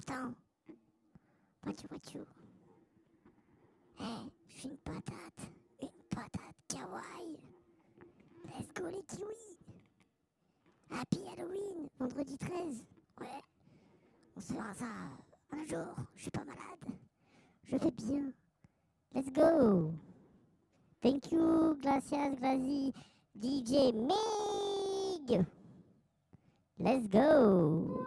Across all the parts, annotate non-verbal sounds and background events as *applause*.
M'entend Wachu wachu. Eh, je suis une patate. Une patate kawaii. Let's go les kiwis. Happy Halloween, vendredi 13. Ouais. On se fera ça un jour. Je suis pas malade. Je vais bien. Let's go. Thank you, gracias, grazie, DJ Mig. Let's go.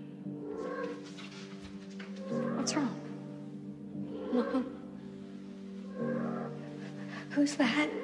that?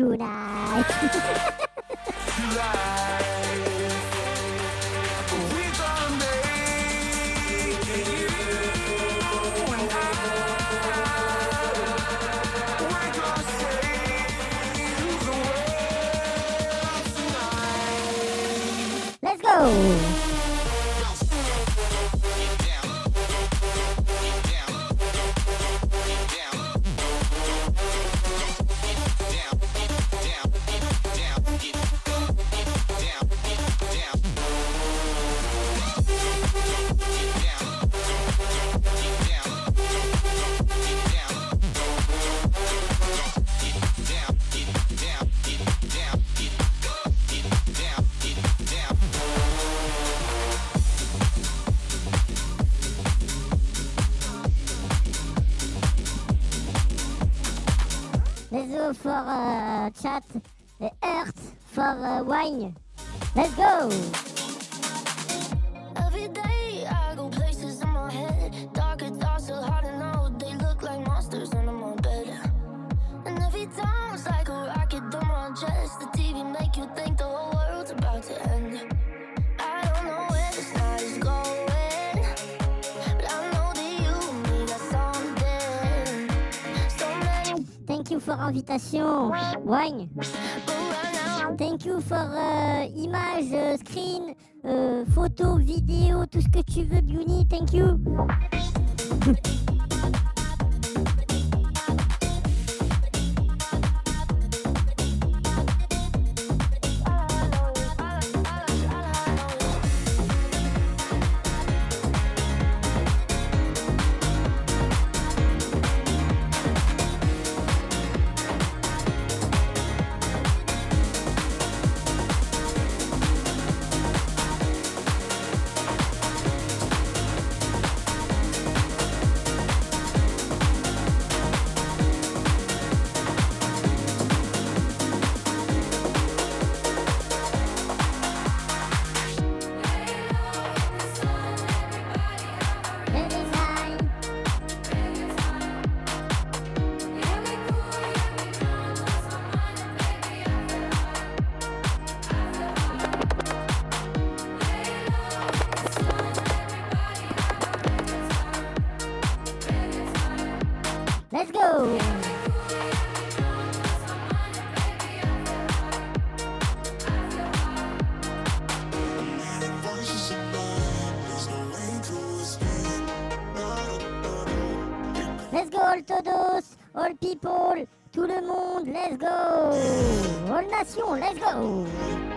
People tonight. *laughs* Go for uh, chat. Uh, Earth for uh, wine. Let's go. Invitation. Wine. Thank you for uh, image, uh, screen, uh, photo, vidéo, tout ce que tu veux, Beauty. Thank you. *laughs* all todos, all people, tout le monde, let's go. All nation, let's go.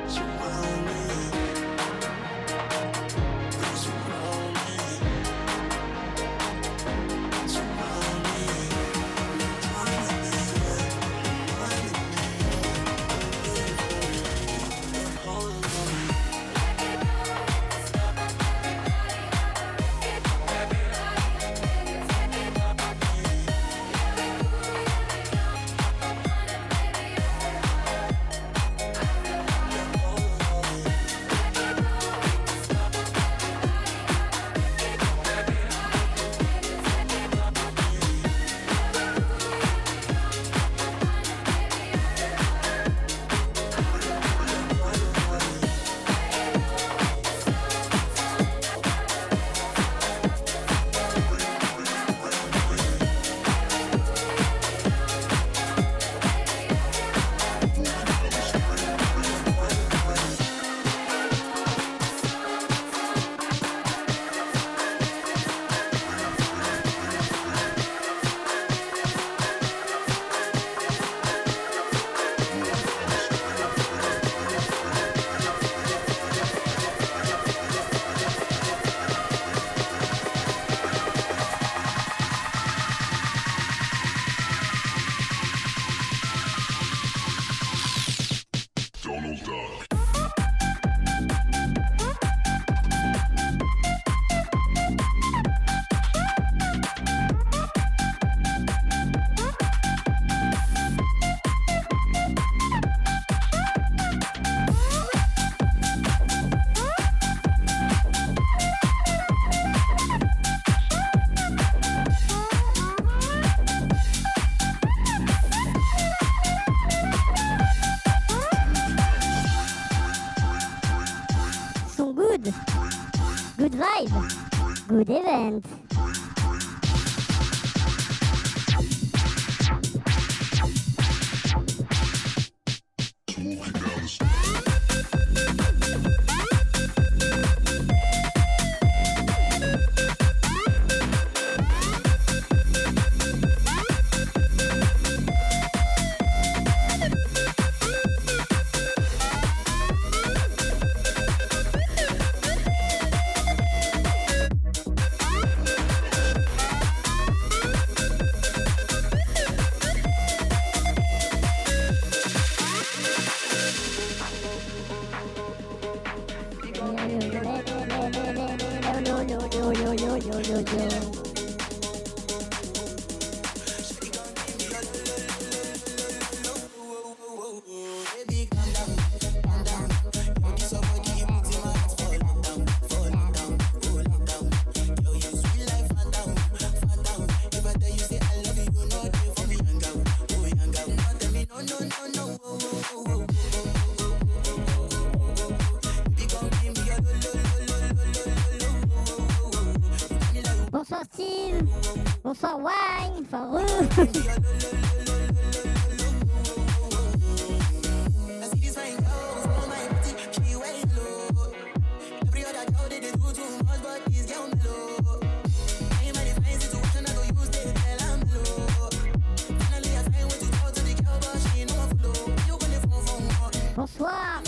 Bonsoir.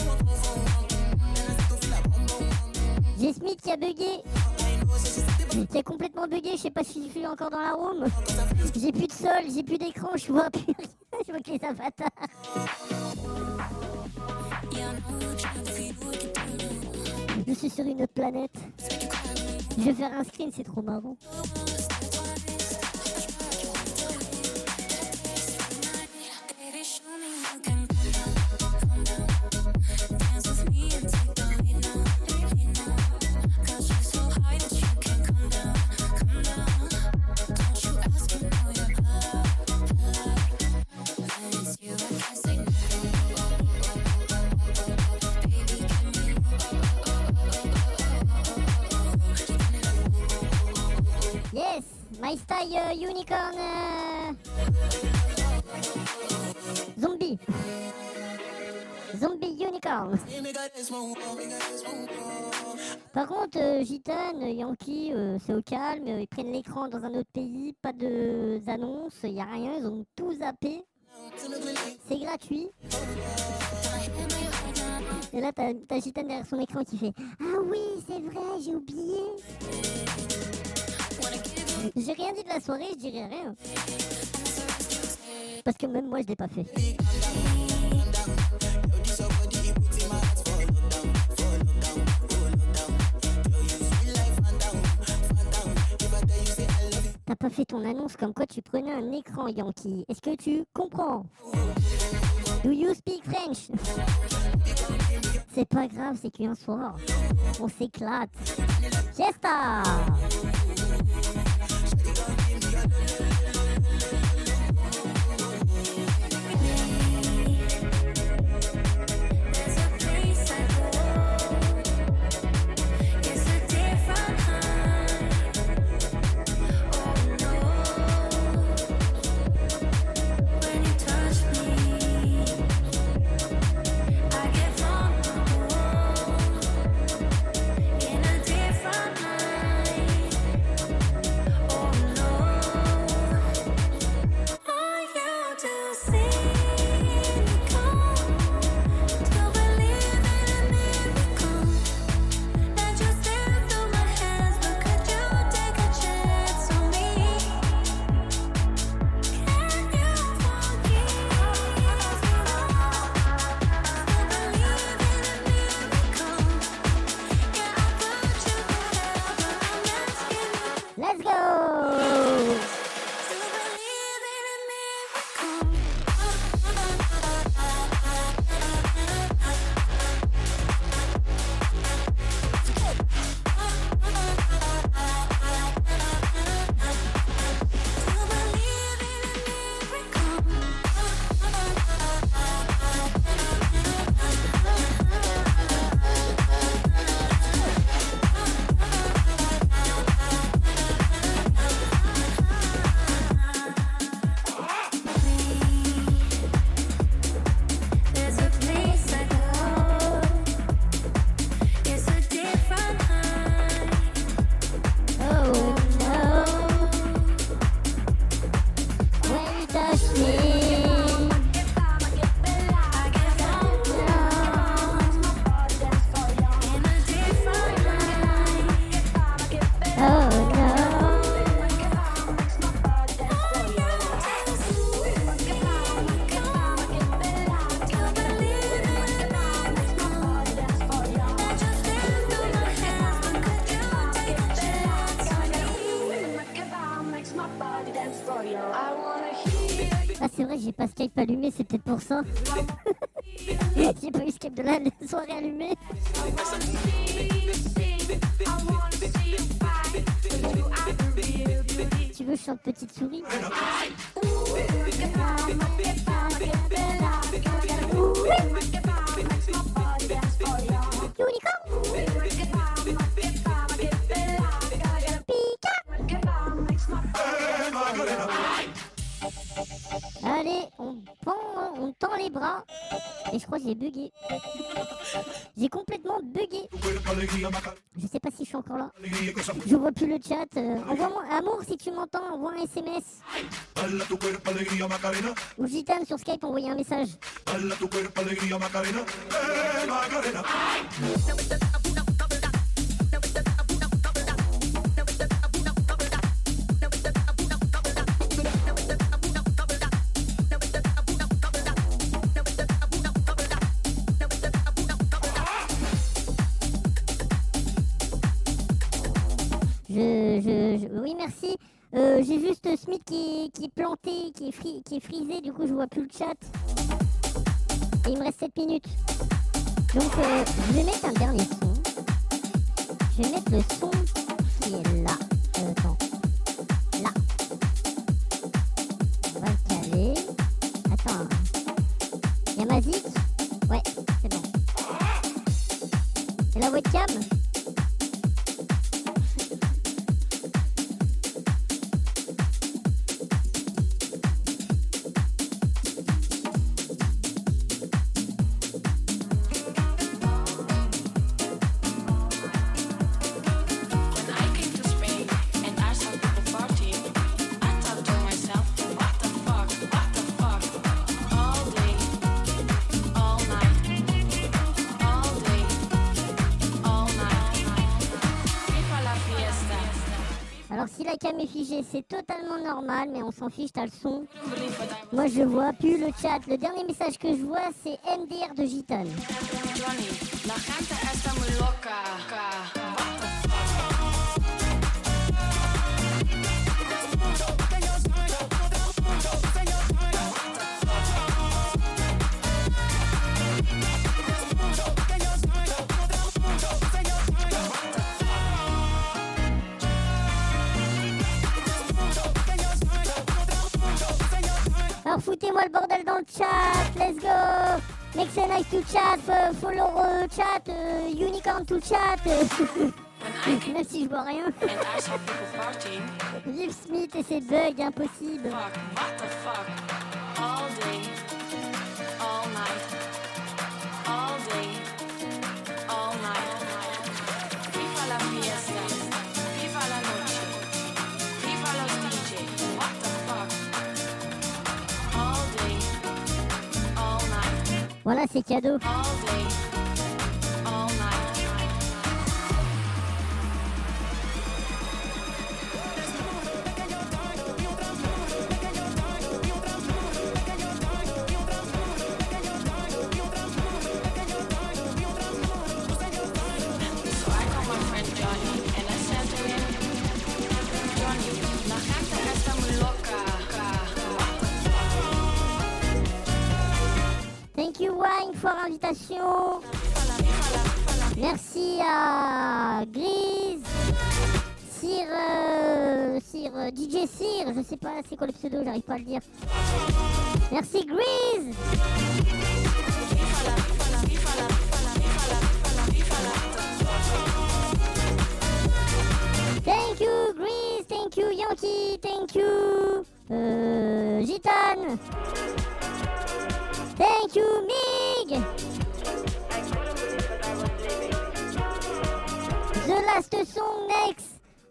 J'ai Smith qui a bugué. A complètement bugué, je sais pas si je suis encore dans la room. J'ai plus de sol, j'ai plus d'écran, je vois plus rien. *laughs* Je vois que les avatars. Je suis sur une planète. Je vais faire un screen, c'est trop marrant. Unicorn uh, zombie. Zombie unicorn. Par contre, euh, Gitane, Yankee, euh, c'est au calme, euh, ils prennent l'écran dans un autre pays, pas de annonces, il a rien, ils ont tout zappé. C'est gratuit. Et là, t'as Gitane derrière son écran qui fait Ah oui, c'est vrai, j'ai oublié. J'ai rien dit de la soirée, je dirais rien. Parce que même moi, je l'ai pas fait. T'as pas fait ton annonce comme quoi tu prenais un écran, Yankee. Est-ce que tu comprends? Do you speak French? C'est pas grave, c'est qu'un soir. On s'éclate. Fiesta c'est peut-être pour ça. *laughs* j'ai pas eu Skype de la *laughs* soirée allumée. Tu veux, je chante petite souris? J'ai bugué. J'ai complètement bugué. Je sais pas si je suis encore là. Je vois plus le chat. Euh, Envoie-moi amour si tu m'entends. Envoie un SMS. Ou Gitane sur Skype, envoyez un message. Je, oui, merci. Euh, J'ai juste Smith qui, est planté, qui est, qui est frisé, du coup je vois plus le chat. Et il me reste 7 minutes. Donc euh, je vais mettre un dernier son. Je vais mettre le son qui est là. C'est totalement normal, mais on s'en fiche, t'as le son. Moi je vois plus le chat. Le dernier message que je vois, c'est MDR de Gitane. Foutez-moi le bordel dans le chat, let's go Make say nice to chat, euh, follow euh, chat, euh, unicorn to chat. *laughs* Même si je vois rien. Vive Smith et ses bugs impossibles. What the fuck? All day, Voilà, c'est cadeau. Merci Grise. Thank you Grise, thank you Yankee, thank you euh, Gitane. Thank you Mig. The last song next.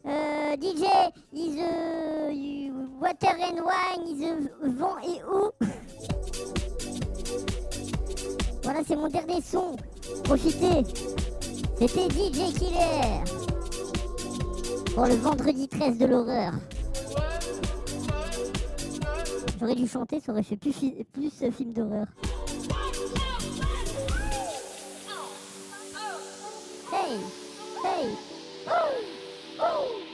Euh, DJ is uh, you- water and wine uh, vent et eau. voilà, c'est mon dernier son. Profitez. C'était DJ Killer. Pour le vendredi 13 de l'horreur. J'aurais dû chanter, ça aurait fait plus, plus euh, film d'horreur. Hey, hey. Kids, we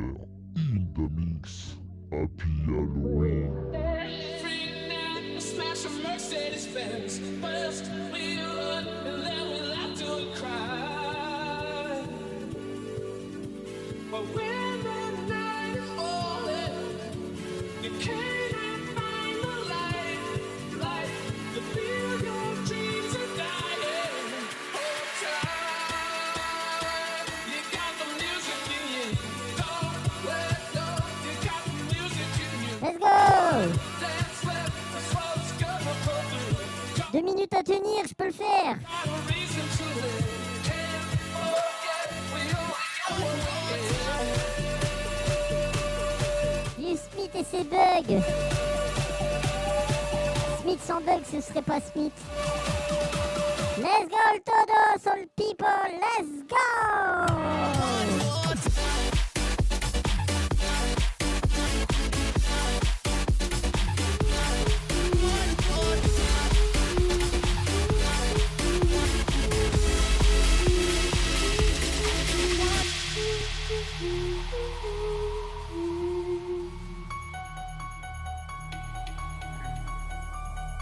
et ses bugs Smith sans bug, ce serait pas Smith. Let's go todos, all people, let's go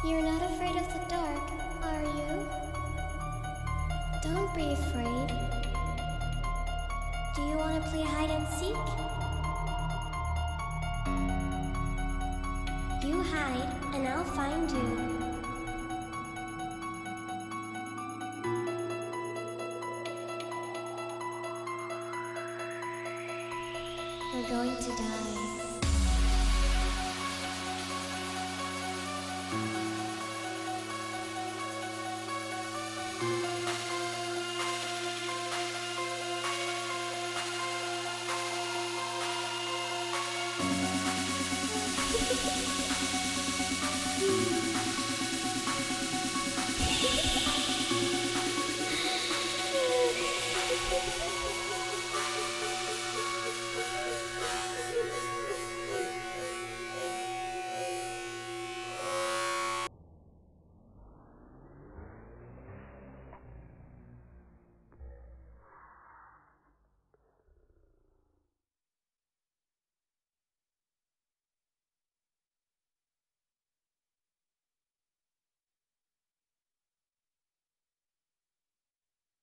You're not afraid of the dark, are you? Don't be afraid. Do you want to play hide and seek? You hide, and I'll find you. We're going to die.